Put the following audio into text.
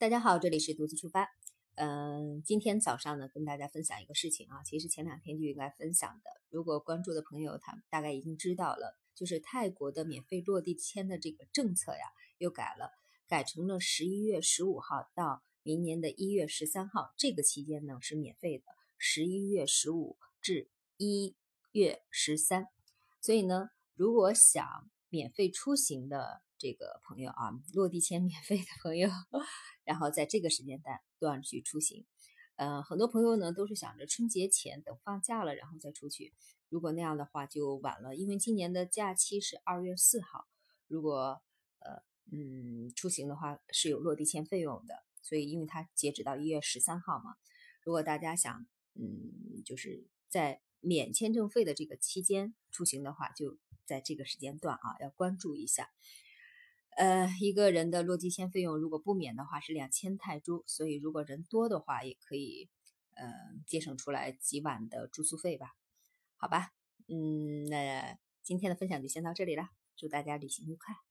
大家好，这里是独自出发。嗯，今天早上呢，跟大家分享一个事情啊，其实前两天就应该分享的。如果关注的朋友，他大概已经知道了，就是泰国的免费落地签的这个政策呀，又改了，改成了十一月十五号到明年的一月十三号这个期间呢是免费的，十一月十五至一月十三。所以呢，如果想免费出行的这个朋友啊，落地签免费的朋友。然后在这个时间段段去出行，呃，很多朋友呢都是想着春节前等放假了然后再出去。如果那样的话就晚了，因为今年的假期是二月四号。如果呃嗯出行的话是有落地签费用的，所以因为它截止到一月十三号嘛。如果大家想嗯就是在免签证费的这个期间出行的话，就在这个时间段啊要关注一下。呃，一个人的落地签费用如果不免的话是两千泰铢，所以如果人多的话也可以，呃，节省出来几晚的住宿费吧？好吧，嗯，那今天的分享就先到这里了，祝大家旅行愉快。